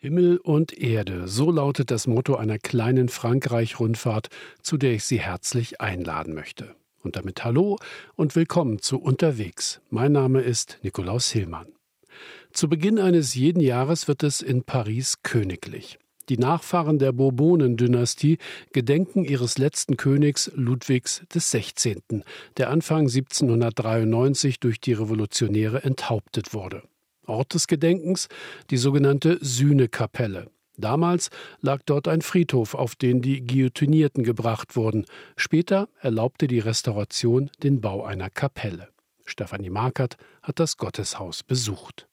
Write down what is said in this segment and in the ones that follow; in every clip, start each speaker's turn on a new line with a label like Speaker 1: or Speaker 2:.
Speaker 1: Himmel und Erde, so lautet das Motto einer kleinen Frankreich-Rundfahrt, zu der ich Sie herzlich einladen möchte. Und damit Hallo und willkommen zu Unterwegs. Mein Name ist Nikolaus Hillmann. Zu Beginn eines jeden Jahres wird es in Paris königlich. Die Nachfahren der Bourbonen-Dynastie gedenken ihres letzten Königs Ludwigs XVI., der Anfang 1793 durch die Revolutionäre enthauptet wurde. Ort des Gedenkens die sogenannte Sühnekapelle. Damals lag dort ein Friedhof, auf den die Guillotinierten gebracht wurden. Später erlaubte die Restauration den Bau einer Kapelle. Stefanie Markert hat das Gotteshaus besucht.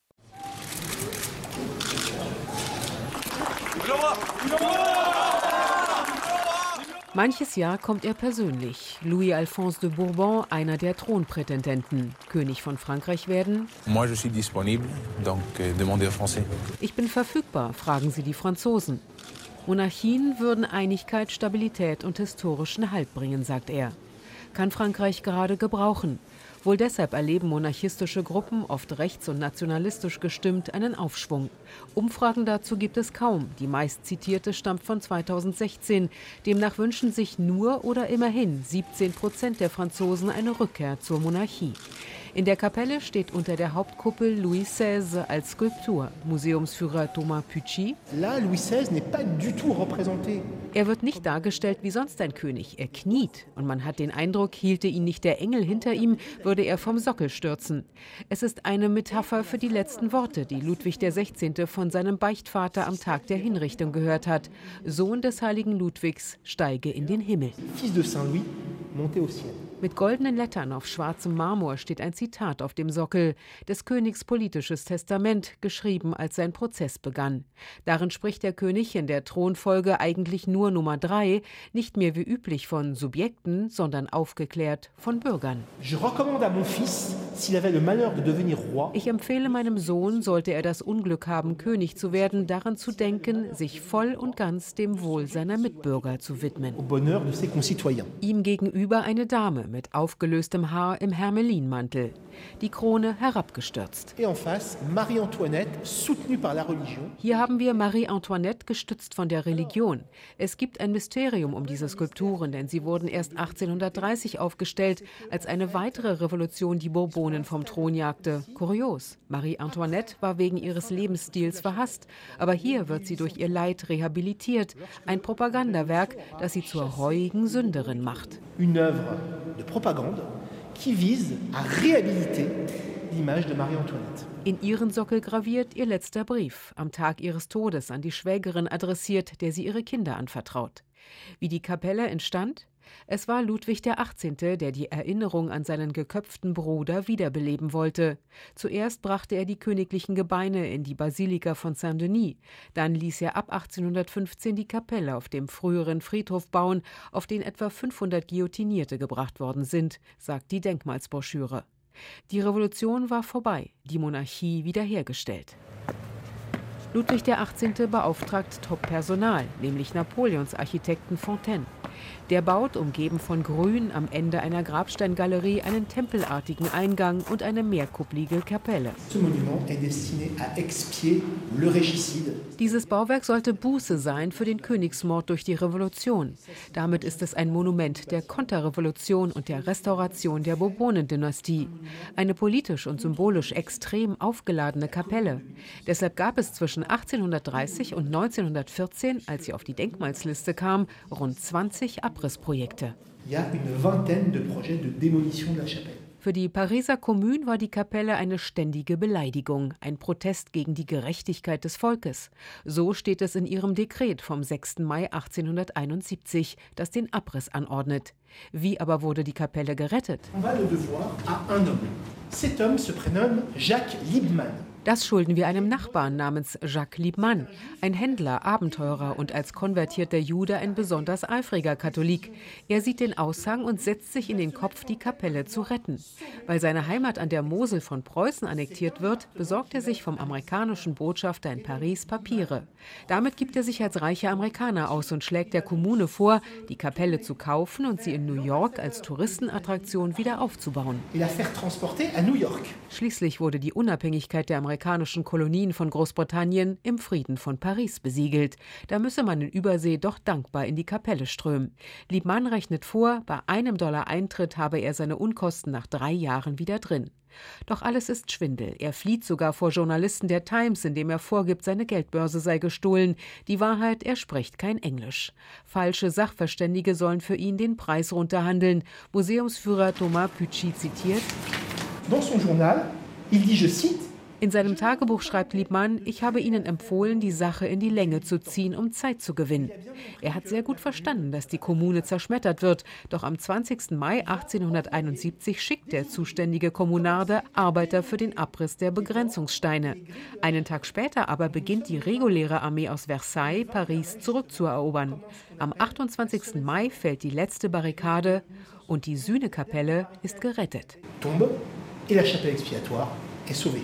Speaker 2: Manches Jahr kommt er persönlich. Louis Alphonse de Bourbon, einer der Thronprätendenten. König von Frankreich werden.
Speaker 3: Moi, je suis disponible, donc euh.
Speaker 2: Ich bin verfügbar, fragen Sie die Franzosen. Monarchien würden Einigkeit, Stabilität und historischen Halt bringen, sagt er. Kann Frankreich gerade gebrauchen. Wohl deshalb erleben monarchistische Gruppen, oft rechts- und nationalistisch gestimmt, einen Aufschwung. Umfragen dazu gibt es kaum. Die meist zitierte stammt von 2016. Demnach wünschen sich nur oder immerhin 17 Prozent der Franzosen eine Rückkehr zur Monarchie. In der Kapelle steht unter der Hauptkuppel Louis XVI als Skulptur. Museumsführer Thomas Pucci. Er wird nicht dargestellt wie sonst ein König. Er kniet und man hat den Eindruck, hielte ihn nicht der Engel hinter ihm, würde er vom Sockel stürzen. Es ist eine Metapher für die letzten Worte, die Ludwig XVI. von seinem Beichtvater am Tag der Hinrichtung gehört hat. Sohn des heiligen Ludwigs, steige in den Himmel. Fils de Saint Louis, montez au ciel. Mit goldenen Lettern auf schwarzem Marmor steht ein Zitat auf dem Sockel, des Königs politisches Testament, geschrieben, als sein Prozess begann. Darin spricht der König in der Thronfolge eigentlich nur Nummer drei, nicht mehr wie üblich von Subjekten, sondern aufgeklärt von Bürgern. Ich empfehle meinem Sohn, sollte er das Unglück haben, König zu werden, daran zu denken, sich voll und ganz dem Wohl seiner Mitbürger zu widmen. Ihm gegenüber eine Dame, mit aufgelöstem Haar im Hermelinmantel, die Krone herabgestürzt. Hier haben wir Marie Antoinette gestützt von der Religion. Es gibt ein Mysterium um diese Skulpturen, denn sie wurden erst 1830 aufgestellt, als eine weitere Revolution die Bourbonen vom Thron jagte. Kurios. Marie Antoinette war wegen ihres Lebensstils verhasst, aber hier wird sie durch ihr Leid rehabilitiert. Ein Propagandawerk, das sie zur reuigen Sünderin macht. Une œuvre de propagande qui vise à réhabiliter l'image de Marie-Antoinette. In ihren Sockel graviert ihr letzter Brief, am Tag ihres Todes an die Schwägerin adressiert, der sie ihre Kinder anvertraut. Wie die Kapelle entstand? Es war Ludwig XVIII., der die Erinnerung an seinen geköpften Bruder wiederbeleben wollte. Zuerst brachte er die königlichen Gebeine in die Basilika von Saint-Denis, dann ließ er ab 1815 die Kapelle auf dem früheren Friedhof bauen, auf den etwa 500 Guillotinierte gebracht worden sind, sagt die Denkmalsbroschüre. Die Revolution war vorbei, die Monarchie wiederhergestellt. Ludwig XVIII. beauftragt Top-Personal, nämlich Napoleons Architekten Fontaine. Der baut, umgeben von Grün, am Ende einer Grabsteingalerie einen tempelartigen Eingang und eine mehrkupplige Kapelle. Dieses Bauwerk sollte Buße sein für den Königsmord durch die Revolution. Damit ist es ein Monument der Konterrevolution und der Restauration der Bourbonendynastie. Eine politisch und symbolisch extrem aufgeladene Kapelle. Deshalb gab es zwischen 1830 und 1914, als sie auf die Denkmalsliste kam, rund 20 20 Abrissprojekte. Für die Pariser Kommune war die Kapelle eine ständige Beleidigung, ein Protest gegen die Gerechtigkeit des Volkes. So steht es in ihrem Dekret vom 6. Mai 1871, das den Abriss anordnet. Wie aber wurde die Kapelle gerettet? Cet homme se prénomme Jacques Liebmann. Das schulden wir einem Nachbarn namens Jacques Liebmann, ein Händler, Abenteurer und als konvertierter Jude ein besonders eifriger Katholik. Er sieht den Aushang und setzt sich in den Kopf, die Kapelle zu retten. Weil seine Heimat an der Mosel von Preußen annektiert wird, besorgt er sich vom amerikanischen Botschafter in Paris Papiere. Damit gibt er sich als reicher Amerikaner aus und schlägt der Kommune vor, die Kapelle zu kaufen und sie in New York als Touristenattraktion wieder aufzubauen. Schließlich wurde die Unabhängigkeit der Amerikaner amerikanischen Kolonien von Großbritannien im Frieden von Paris besiegelt. Da müsse man in Übersee doch dankbar in die Kapelle strömen. Liebmann rechnet vor, bei einem Dollar Eintritt habe er seine Unkosten nach drei Jahren wieder drin. Doch alles ist Schwindel. Er flieht sogar vor Journalisten der Times, indem er vorgibt, seine Geldbörse sei gestohlen. Die Wahrheit, er spricht kein Englisch. Falsche Sachverständige sollen für ihn den Preis runterhandeln. Museumsführer Thomas Pucci zitiert. Dans son journal, il dit, je cite, in seinem Tagebuch schreibt Liebmann, ich habe Ihnen empfohlen, die Sache in die Länge zu ziehen, um Zeit zu gewinnen. Er hat sehr gut verstanden, dass die Kommune zerschmettert wird. Doch am 20. Mai 1871 schickt der zuständige Kommunarde Arbeiter für den Abriss der Begrenzungssteine. Einen Tag später aber beginnt die reguläre Armee aus Versailles, Paris zurückzuerobern. Am 28. Mai fällt die letzte Barrikade und die Sühnekapelle ist gerettet. Tombe et la chapelle expiatoire est sauvée.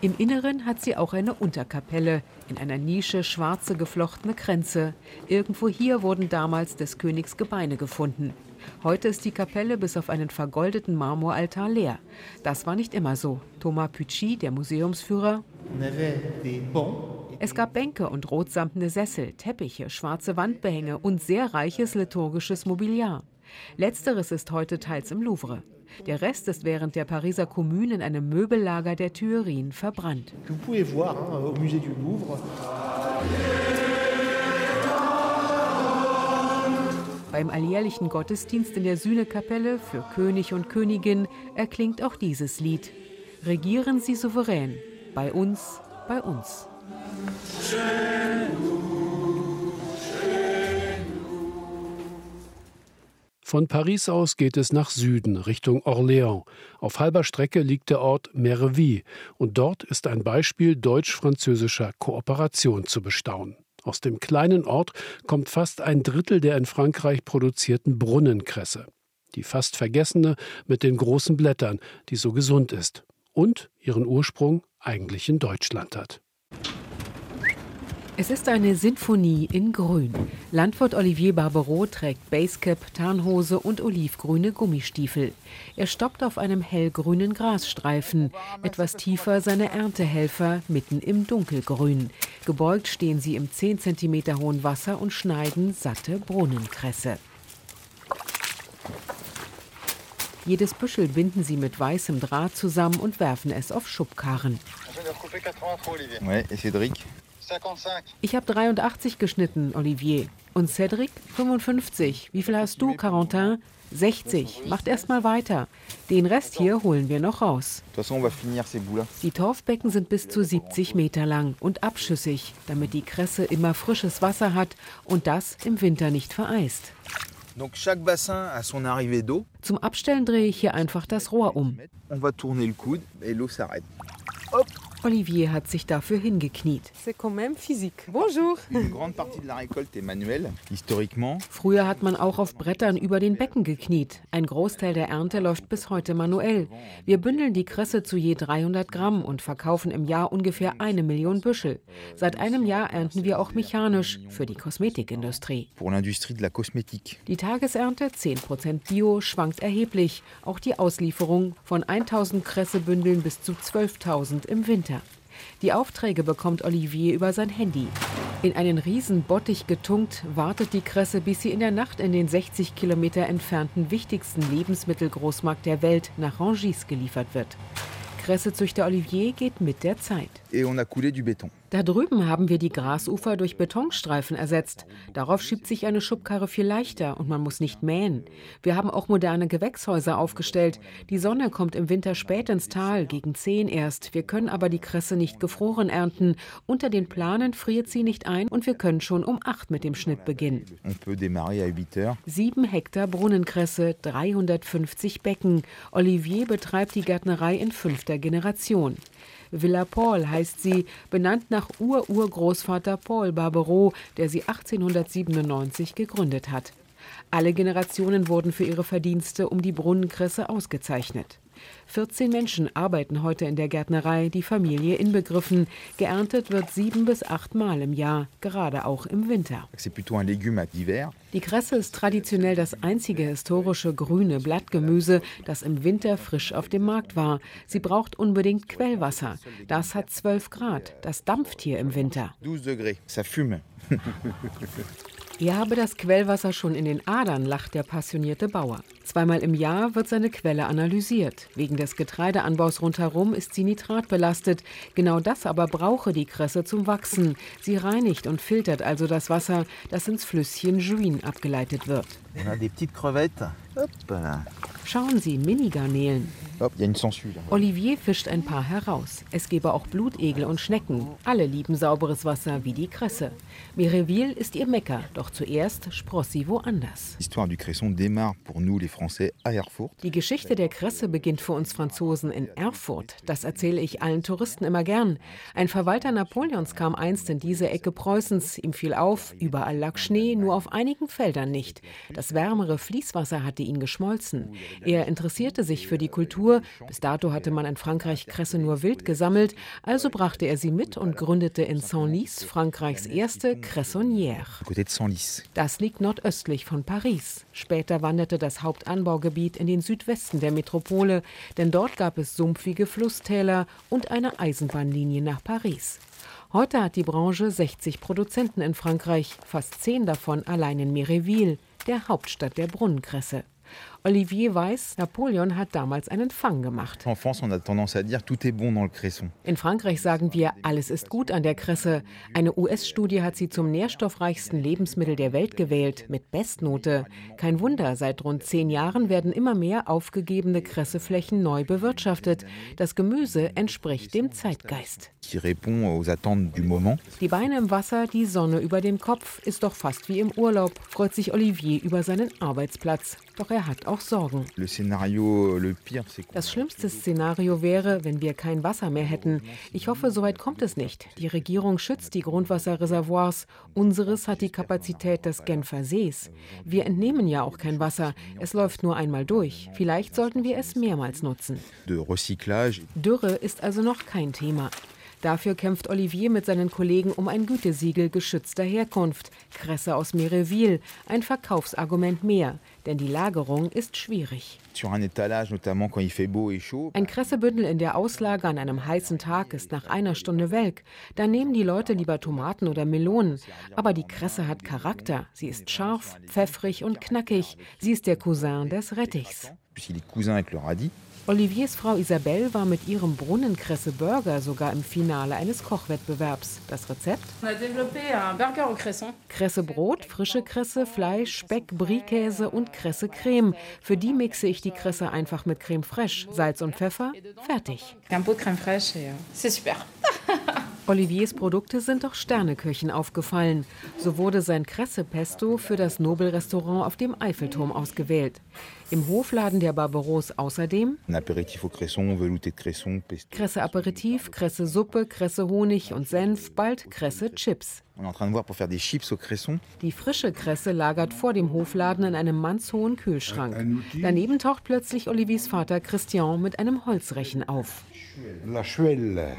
Speaker 2: Im Inneren hat sie auch eine Unterkapelle, in einer Nische schwarze geflochtene Kränze. Irgendwo hier wurden damals des Königs Gebeine gefunden. Heute ist die Kapelle bis auf einen vergoldeten Marmoraltar leer. Das war nicht immer so. Thomas Pucci, der Museumsführer. Es gab Bänke und rotsamtene Sessel, Teppiche, schwarze Wandbehänge und sehr reiches liturgisches Mobiliar. Letzteres ist heute teils im Louvre. Der Rest ist während der Pariser Kommune in einem Möbellager der Tuilerien verbrannt. Beim alljährlichen Gottesdienst in der Sühnekapelle für König und Königin erklingt auch dieses Lied. Regieren Sie souverän, bei uns, bei uns.
Speaker 1: Von Paris aus geht es nach Süden, Richtung Orléans. Auf halber Strecke liegt der Ort Merville und dort ist ein Beispiel deutsch-französischer Kooperation zu bestaunen. Aus dem kleinen Ort kommt fast ein Drittel der in Frankreich produzierten Brunnenkresse. Die fast vergessene mit den großen Blättern, die so gesund ist und ihren Ursprung eigentlich in Deutschland hat.
Speaker 2: Es ist eine Sinfonie in Grün. Landwirt Olivier Barbereau trägt Basecap, Tarnhose und olivgrüne Gummistiefel. Er stoppt auf einem hellgrünen Grasstreifen. Etwas tiefer seine Erntehelfer mitten im Dunkelgrün. Gebeugt stehen sie im 10 cm hohen Wasser und schneiden satte Brunnenkresse. Jedes Büschel binden sie mit weißem Draht zusammen und werfen es auf Schubkarren. Cédric ich habe 83 geschnitten, Olivier. Und Cedric 55. Wie viel hast du, Carentin? 60. Macht erst mal weiter. Den Rest hier holen wir noch raus. Die Torfbecken sind bis zu 70 Meter lang und abschüssig, damit die Kresse immer frisches Wasser hat und das im Winter nicht vereist. Zum Abstellen drehe ich hier einfach das Rohr um. Olivier hat sich dafür hingekniet. Früher hat man auch auf Brettern über den Becken gekniet. Ein Großteil der Ernte läuft bis heute manuell. Wir bündeln die Kresse zu je 300 Gramm und verkaufen im Jahr ungefähr eine Million Büschel. Seit einem Jahr ernten wir auch mechanisch für die Kosmetikindustrie. Die Tagesernte, 10% Bio, schwankt erheblich. Auch die Auslieferung von 1000 Kressebündeln bis zu 12.000 im Winter. Die Aufträge bekommt Olivier über sein Handy. In einen Riesenbottich getunkt, wartet die Kresse, bis sie in der Nacht in den 60 Kilometer entfernten wichtigsten Lebensmittelgroßmarkt der Welt nach Rangis geliefert wird. Kressezüchter Olivier geht mit der Zeit. Da drüben haben wir die Grasufer durch Betonstreifen ersetzt. Darauf schiebt sich eine Schubkarre viel leichter und man muss nicht mähen. Wir haben auch moderne Gewächshäuser aufgestellt. Die Sonne kommt im Winter spät ins Tal, gegen 10 erst. Wir können aber die Kresse nicht gefroren ernten. Unter den Planen friert sie nicht ein und wir können schon um 8 mit dem Schnitt beginnen. Sieben Hektar Brunnenkresse, 350 Becken. Olivier betreibt die Gärtnerei in fünfter Generation. Villa Paul heißt sie, benannt nach Ur-Urgroßvater Paul Barbereau, der sie 1897 gegründet hat. Alle Generationen wurden für ihre Verdienste um die Brunnenkresse ausgezeichnet. 14 Menschen arbeiten heute in der Gärtnerei, die Familie inbegriffen. Geerntet wird sieben bis acht Mal im Jahr, gerade auch im Winter. Die Kresse ist traditionell das einzige historische grüne Blattgemüse, das im Winter frisch auf dem Markt war. Sie braucht unbedingt Quellwasser. Das hat 12 Grad. Das dampft hier im Winter. 12 Grad. Ça fume. Ihr habe das Quellwasser schon in den Adern, lacht der passionierte Bauer. Zweimal im Jahr wird seine Quelle analysiert. Wegen des Getreideanbaus rundherum ist sie nitratbelastet. Genau das aber brauche die Kresse zum Wachsen. Sie reinigt und filtert also das Wasser, das ins Flüsschen Juin abgeleitet wird. Schauen Sie, Minigarnelen. Olivier fischt ein paar heraus. Es gebe auch Blutegel und Schnecken. Alle lieben sauberes Wasser wie die Kresse. Mireville ist ihr Mecker, doch zuerst spross sie woanders. Die Geschichte der Kresse beginnt für uns Franzosen in Erfurt. Das erzähle ich allen Touristen immer gern. Ein Verwalter Napoleons kam einst in diese Ecke Preußens. Ihm fiel auf, überall lag Schnee, nur auf einigen Feldern nicht. Das wärmere Fließwasser hatte ihn geschmolzen. Er interessierte sich für die Kultur. Bis dato hatte man in Frankreich Kresse nur wild gesammelt. Also brachte er sie mit und gründete in Senlis Frankreichs erste Cressonnière. Das liegt nordöstlich von Paris. Später wanderte das Hauptanbaugebiet in den Südwesten der Metropole, denn dort gab es sumpfige Flusstäler und eine Eisenbahnlinie nach Paris. Heute hat die Branche 60 Produzenten in Frankreich, fast zehn davon allein in Méréville, der Hauptstadt der Brunnenkresse. Olivier weiß, Napoleon hat damals einen Fang gemacht. In Frankreich sagen wir, alles ist gut an der Kresse. Eine US-Studie hat sie zum nährstoffreichsten Lebensmittel der Welt gewählt, mit Bestnote. Kein Wunder, seit rund zehn Jahren werden immer mehr aufgegebene Kresseflächen neu bewirtschaftet. Das Gemüse entspricht dem Zeitgeist. Die Beine im Wasser, die Sonne über dem Kopf, ist doch fast wie im Urlaub, freut sich Olivier über seinen Arbeitsplatz. Doch er hat auch Sorgen. Das schlimmste Szenario wäre, wenn wir kein Wasser mehr hätten. Ich hoffe, so weit kommt es nicht. Die Regierung schützt die Grundwasserreservoirs. Unseres hat die Kapazität des Genfer Sees. Wir entnehmen ja auch kein Wasser. Es läuft nur einmal durch. Vielleicht sollten wir es mehrmals nutzen. Dürre ist also noch kein Thema. Dafür kämpft Olivier mit seinen Kollegen um ein Gütesiegel geschützter Herkunft. Kresse aus Méréville, ein Verkaufsargument mehr, denn die Lagerung ist schwierig. Ein Kressebündel in der Auslage an einem heißen Tag ist nach einer Stunde welk. Da nehmen die Leute lieber Tomaten oder Melonen. Aber die Kresse hat Charakter. Sie ist scharf, pfeffrig und knackig. Sie ist der Cousin des Rettichs. Oliviers Frau Isabelle war mit ihrem Brunnenkresse Burger sogar im Finale eines Kochwettbewerbs. Das Rezept? Kressebrot, frische Kresse, Fleisch, Speck, Brie-Käse und Kresse-Creme. Für die mixe ich die Kresse einfach mit Creme fraiche, Salz und Pfeffer. Fertig. Un pot de crème fraîche et c'est super. Oliviers Produkte sind doch Sterneköchen aufgefallen. So wurde sein Kresse-Pesto für das Nobelrestaurant auf dem Eiffelturm ausgewählt. Im Hofladen der Barbaros außerdem Kresse Aperitif, Kresse Suppe, Kresse Honig und Senf, bald Kresse Chips. Die frische Kresse lagert vor dem Hofladen in einem mannshohen Kühlschrank. Daneben taucht plötzlich Oliviers Vater Christian mit einem Holzrechen auf. La Schwelle.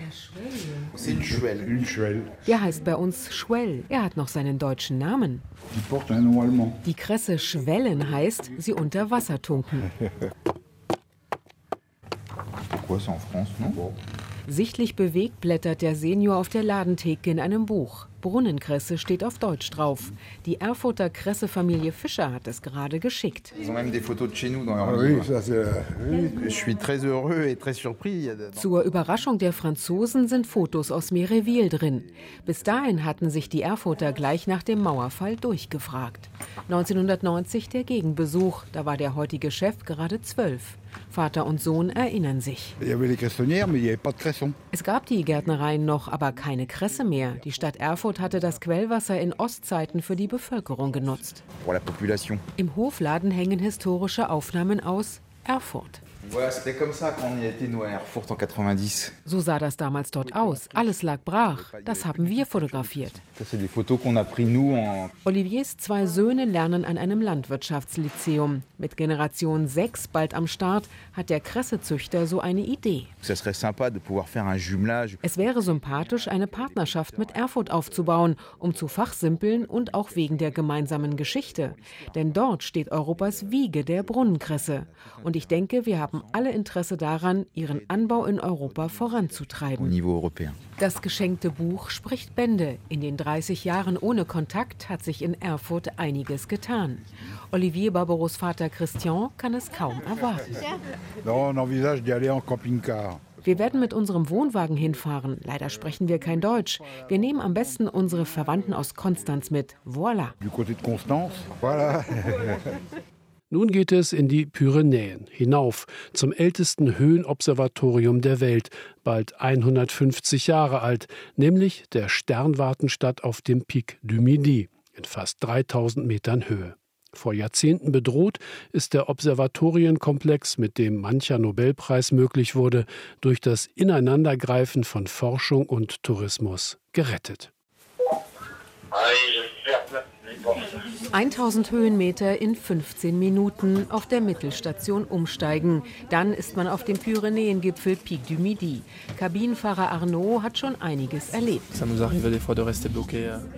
Speaker 2: Der heißt bei uns Schwell. Er hat noch seinen deutschen Namen. Die Kresse Schwellen heißt, sie unter Wasser tunken. Sichtlich bewegt blättert der Senior auf der Ladentheke in einem Buch. Brunnenkresse steht auf Deutsch drauf. Die Erfurter Kresse-Familie Fischer hat es gerade geschickt. Zur Überraschung der Franzosen sind Fotos aus Méréville drin. Bis dahin hatten sich die Erfurter gleich nach dem Mauerfall durchgefragt. 1990 der Gegenbesuch, da war der heutige Chef gerade zwölf. Vater und Sohn erinnern sich. Es gab die Gärtnereien noch, aber keine Kresse mehr. Die Stadt Erfurt hatte das Quellwasser in Ostzeiten für die Bevölkerung genutzt. Im Hofladen hängen historische Aufnahmen aus Erfurt. So sah das damals dort aus. Alles lag brach. Das haben wir fotografiert. Oliviers zwei Söhne lernen an einem Landwirtschaftslyzeum. Mit Generation 6 bald am Start hat der Kressezüchter so eine Idee. Es wäre sympathisch, eine Partnerschaft mit Erfurt aufzubauen, um zu fachsimpeln und auch wegen der gemeinsamen Geschichte. Denn dort steht Europas Wiege der Brunnenkresse. Und ich denke, wir haben alle Interesse daran, ihren Anbau in Europa voranzutreiben. Das geschenkte Buch spricht Bände. In den 30 Jahren ohne Kontakt hat sich in Erfurt einiges getan. Olivier Barbaros Vater Christian kann es kaum erwarten. Wir werden mit unserem Wohnwagen hinfahren. Leider sprechen wir kein Deutsch. Wir nehmen am besten unsere Verwandten aus Konstanz mit. Voilà.
Speaker 1: Nun geht es in die Pyrenäen hinauf zum ältesten Höhenobservatorium der Welt, bald 150 Jahre alt, nämlich der Sternwartenstadt auf dem Pic du Midi in fast 3000 Metern Höhe. Vor Jahrzehnten bedroht ist der Observatorienkomplex, mit dem mancher Nobelpreis möglich wurde, durch das Ineinandergreifen von Forschung und Tourismus gerettet.
Speaker 2: 1000 Höhenmeter in 15 Minuten auf der Mittelstation umsteigen. Dann ist man auf dem Pyrenäengipfel Pic du Midi. Kabinenfahrer Arnaud hat schon einiges erlebt.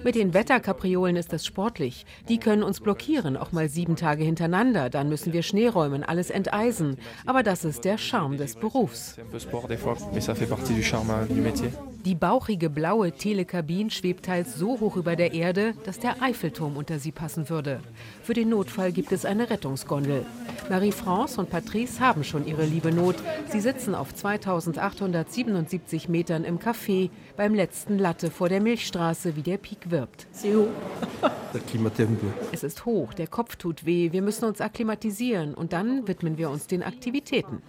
Speaker 2: Mit den Wetterkapriolen ist das sportlich. Die können uns blockieren, auch mal sieben Tage hintereinander. Dann müssen wir Schnee räumen, alles enteisen. Aber das ist der Charme des Berufs. Die bauchige blaue Telekabine schwebt teils so hoch über der Erde, dass der Eiffelturm unter sie passen würde. Für den Notfall gibt es eine Rettungsgondel. Marie-France und Patrice haben schon ihre liebe Not. Sie sitzen auf 2877 Metern im Café beim letzten Latte vor der Milchstraße, wie der Pik wirbt. Es ist hoch, der Kopf tut weh, wir müssen uns akklimatisieren und dann widmen wir uns den Aktivitäten.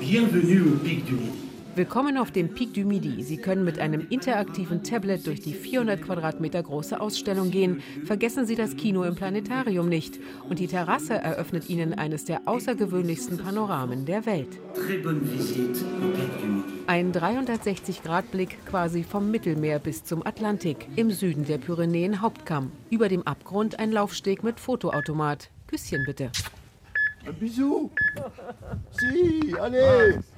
Speaker 2: Bienvenue au Pic du Midi. Willkommen auf dem Pic du Midi. Sie können mit einem interaktiven Tablet durch die 400 Quadratmeter große Ausstellung gehen. Vergessen Sie das Kino im Planetarium nicht. Und die Terrasse eröffnet Ihnen eines der außergewöhnlichsten Panoramen der Welt. Ein 360-Grad-Blick quasi vom Mittelmeer bis zum Atlantik, im Süden der Pyrenäen Hauptkamm. Über dem Abgrund ein Laufsteg mit Fotoautomat. Küsschen bitte. Ein Bisou. Si, allez.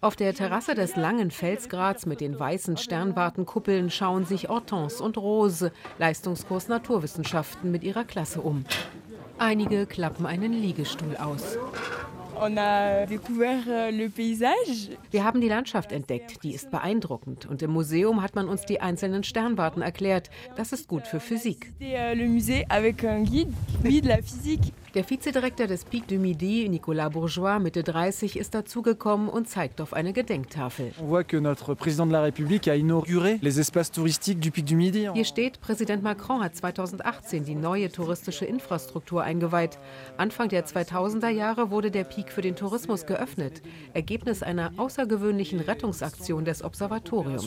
Speaker 2: Auf der Terrasse des langen Felsgrads mit den weißen Sternwartenkuppeln schauen sich Hortense und Rose, Leistungskurs Naturwissenschaften, mit ihrer Klasse um. Einige klappen einen Liegestuhl aus. Euh, Wir haben die Landschaft entdeckt, die ist beeindruckend. Und im Museum hat man uns die einzelnen Sternwarten erklärt. Das ist gut für Physik. Der Vizedirektor des Pic du Midi, Nicolas Bourgeois, Mitte 30, ist dazugekommen und zeigt auf eine Gedenktafel. Hier steht, Präsident Macron hat 2018 die neue touristische Infrastruktur eingeweiht. Anfang der 2000er Jahre wurde der Pic für den Tourismus geöffnet. Ergebnis einer außergewöhnlichen Rettungsaktion des Observatoriums.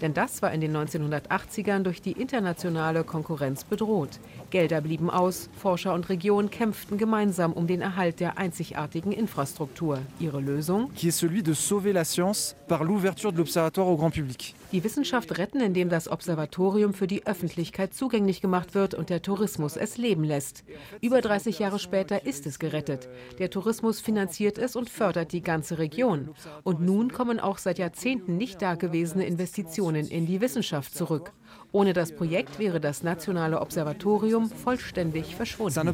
Speaker 2: Denn das war in den 1980ern durch die internationale Konkurrenz bedroht. Gelder blieben aus, Forscher und Region kämpften gemeinsam um den Erhalt der einzigartigen Infrastruktur. Ihre Lösung? Qui est celui de sauver la science par l'ouverture de l'observatoire au grand public. Die Wissenschaft retten, indem das Observatorium für die Öffentlichkeit zugänglich gemacht wird und der Tourismus es leben lässt. Über 30 Jahre später ist es gerettet. Der Tourismus finanziert es und fördert die ganze Region. Und nun kommen auch seit Jahrzehnten nicht dagewesene Investitionen in die Wissenschaft zurück. Ohne das Projekt wäre das nationale Observatorium vollständig verschwunden.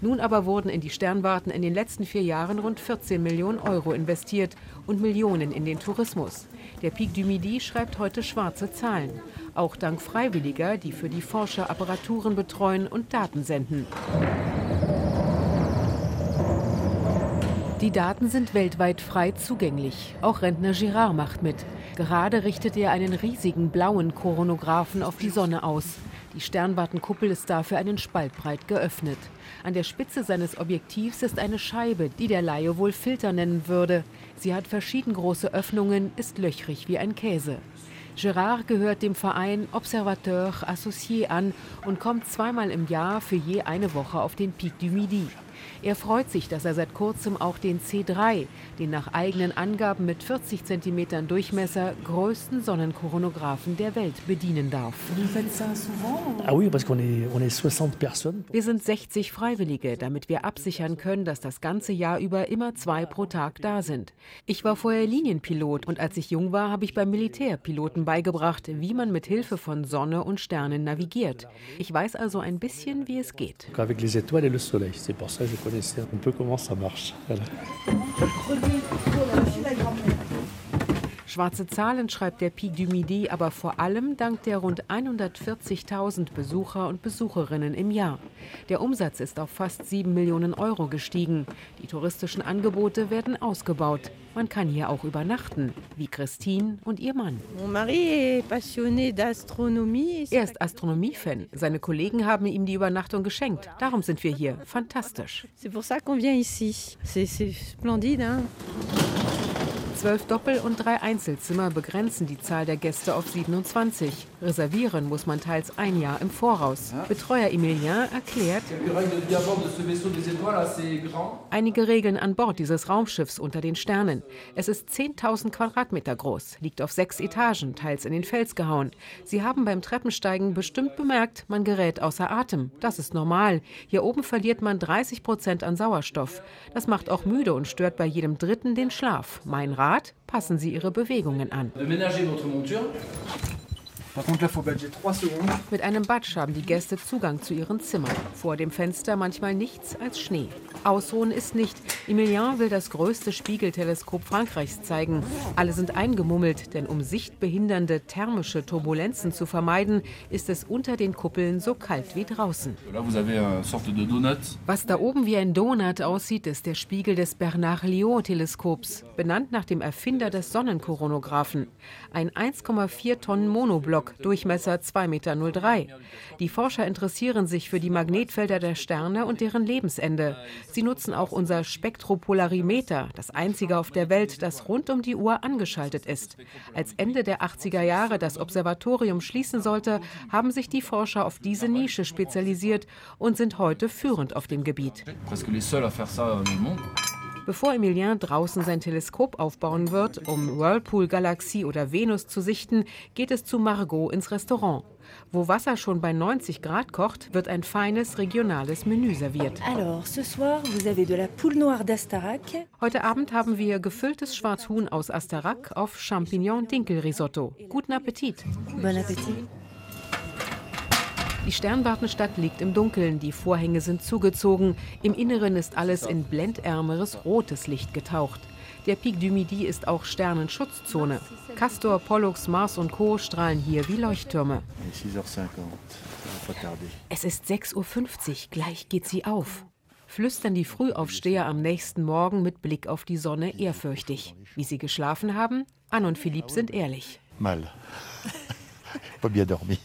Speaker 2: Nun aber wurden in die Sternwarten in den letzten vier Jahren rund 14 Millionen Euro investiert und Millionen in den Tourismus. Der Pic du Midi schreibt heute schwarze Zahlen. Auch dank Freiwilliger, die für die Forscher Apparaturen betreuen und Daten senden. Die Daten sind weltweit frei zugänglich. Auch Rentner Girard macht mit. Gerade richtet er einen riesigen blauen Koronographen auf die Sonne aus. Die Sternwartenkuppel ist dafür einen Spalt breit geöffnet. An der Spitze seines Objektivs ist eine Scheibe, die der Laie wohl Filter nennen würde. Sie hat verschieden große Öffnungen, ist löchrig wie ein Käse. Gérard gehört dem Verein Observateur Associé an und kommt zweimal im Jahr für je eine Woche auf den Pic du Midi. Er freut sich, dass er seit kurzem auch den C3, den nach eigenen Angaben mit 40 cm Durchmesser größten Sonnenkoronographen der Welt, bedienen darf.
Speaker 4: Ah
Speaker 2: wir sind 60 Freiwillige, damit wir absichern können, dass das ganze Jahr über immer zwei pro Tag da sind. Ich war vorher Linienpilot und als ich jung war, habe ich beim Militärpiloten beigebracht, wie man mit Hilfe von Sonne und Sternen navigiert. Ich weiß also ein bisschen, wie es geht.
Speaker 4: Avec les étoiles et le soleil, c'est pour ça que je connaissais un peu comment ça marche.
Speaker 2: Schwarze Zahlen schreibt der Pic du Midi aber vor allem dank der rund 140.000 Besucher und Besucherinnen im Jahr. Der Umsatz ist auf fast 7 Millionen Euro gestiegen. Die touristischen Angebote werden ausgebaut. Man kann hier auch übernachten, wie Christine und ihr Mann.
Speaker 5: Er
Speaker 2: ist Astronomie-Fan. Seine Kollegen haben ihm die Übernachtung geschenkt. Darum sind wir hier. Fantastisch.
Speaker 5: C'est pour ça qu'on vient ici. C'est splendide, hein?
Speaker 2: Zwölf Doppel- und drei Einzelzimmer begrenzen die Zahl der Gäste auf 27. Reservieren muss man teils ein Jahr im Voraus. Betreuer Emilien erklärt, einige Regeln an Bord dieses Raumschiffs unter den Sternen. Es ist 10.000 Quadratmeter groß, liegt auf sechs Etagen, teils in den Fels gehauen. Sie haben beim Treppensteigen bestimmt bemerkt, man gerät außer Atem. Das ist normal. Hier oben verliert man 30 Prozent an Sauerstoff. Das macht auch müde und stört bei jedem Dritten den Schlaf. Mein Rat, passen Sie Ihre Bewegungen an. Mit einem Batsch haben die Gäste Zugang zu ihren Zimmern. Vor dem Fenster manchmal nichts als Schnee. Ausruhen ist nicht. Emilien will das größte Spiegelteleskop Frankreichs zeigen. Alle sind eingemummelt, denn um sichtbehindernde thermische Turbulenzen zu vermeiden, ist es unter den Kuppeln so kalt wie draußen. Was da oben wie ein Donut aussieht, ist der Spiegel des Bernard-Lyot-Teleskops, benannt nach dem Erfinder des Sonnenkoronographen. Ein 1,4 Tonnen Monoblock, Durchmesser 2,03 Meter. Die Forscher interessieren sich für die Magnetfelder der Sterne und deren Lebensende. Sie nutzen auch unser Spektropolarimeter, das einzige auf der Welt, das rund um die Uhr angeschaltet ist. Als Ende der 80er Jahre das Observatorium schließen sollte, haben sich die Forscher auf diese Nische spezialisiert und sind heute führend auf dem Gebiet. Bevor Emilien draußen sein Teleskop aufbauen wird, um Whirlpool-Galaxie oder Venus zu sichten, geht es zu Margot ins Restaurant. Wo Wasser schon bei 90 Grad kocht, wird ein feines regionales Menü serviert. Heute Abend haben wir gefülltes Schwarzhuhn aus Astarac auf Champignon-Dinkel-Risotto. Guten Appetit!
Speaker 6: Bon appétit.
Speaker 2: Die Sternwartenstadt liegt im Dunkeln, die Vorhänge sind zugezogen, im Inneren ist alles in blendärmeres rotes Licht getaucht. Der Pic du Midi ist auch Sternenschutzzone. Castor, Pollux, Mars und Co. strahlen hier wie Leuchttürme. Es ist 6.50 Uhr, gleich geht sie auf. Flüstern die Frühaufsteher am nächsten Morgen mit Blick auf die Sonne ehrfürchtig. Wie sie geschlafen haben? Anne und Philipp sind ehrlich.
Speaker 7: Mal. Pas bien dormi.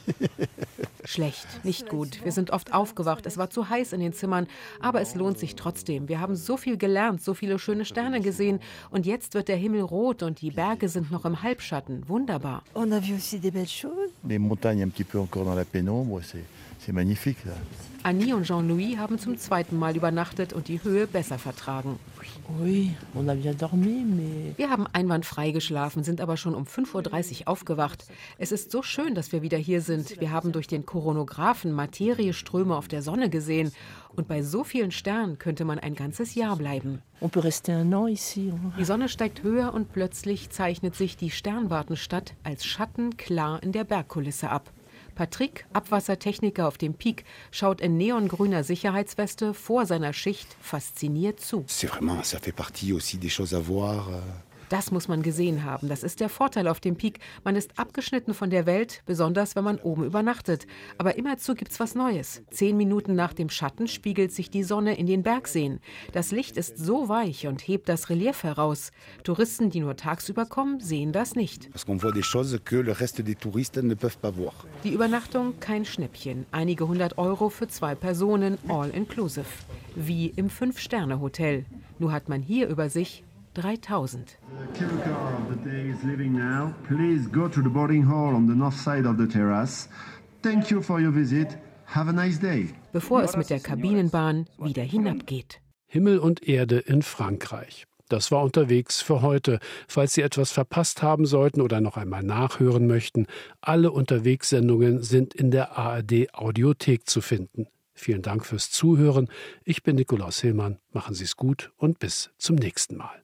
Speaker 2: Schlecht, nicht gut. Wir sind oft aufgewacht. Es war zu heiß in den Zimmern, aber es lohnt sich trotzdem. Wir haben so viel gelernt, so viele schöne Sterne gesehen und jetzt wird der Himmel rot und die Berge sind noch im Halbschatten. Wunderbar.
Speaker 6: On a vu aussi des belles choses.
Speaker 7: Les montagnes un petit peu encore dans la pénombre, c'est c'est magnifique là.
Speaker 2: Annie und Jean-Louis haben zum zweiten Mal übernachtet und die Höhe besser vertragen.
Speaker 4: Oui, on a bien dormi, mais
Speaker 2: Wir haben einwandfrei geschlafen, sind aber schon um 5.30 Uhr aufgewacht. Es ist so schön, dass wir wieder hier sind. Wir haben durch den Koronographen Materieströme auf der Sonne gesehen. Und bei so vielen Sternen könnte man ein ganzes Jahr bleiben.
Speaker 4: on peut rester un an ici. hein.
Speaker 2: Die Sonne steigt höher und plötzlich zeichnet sich die Sternwartenstadt als Schatten klar in der Bergkulisse ab. Patrick, Abwassertechniker auf dem Peak, schaut in neongrüner Sicherheitsweste vor seiner Schicht fasziniert zu.
Speaker 8: C'est vraiment, ça fait partie aussi des choses à voir.
Speaker 2: Das muss man gesehen haben. Das ist der Vorteil auf dem Peak. Man ist abgeschnitten von der Welt, besonders wenn man oben übernachtet. Aber immerzu gibt's was Neues. Zehn Minuten nach dem Schatten spiegelt sich die Sonne in den Bergseen. Das Licht ist so weich und hebt das Relief heraus. Touristen, die nur tagsüber kommen, sehen das nicht.
Speaker 8: Ne.
Speaker 2: Die Übernachtung kein Schnäppchen. Einige hundert Euro für zwei Personen, all inclusive. Wie im Fünf-Sterne-Hotel. Nur hat man hier über sich 3000.
Speaker 9: the day is leaving now. Please go to the boarding hall on the north side of the terrace. Thank you for your visit. Have a nice day.
Speaker 2: Bevor es mit der Kabinenbahn wieder hinabgeht.
Speaker 1: Himmel und Erde in Frankreich. Das war unterwegs für heute. Falls Sie etwas verpasst haben sollten oder noch einmal nachhören möchten, alle Unterwegssendungen sind in der ARD Audiothek zu finden. Vielen Dank fürs Zuhören. Ich bin Nikolaus Hillmann. Machen Sie es gut und bis zum nächsten Mal.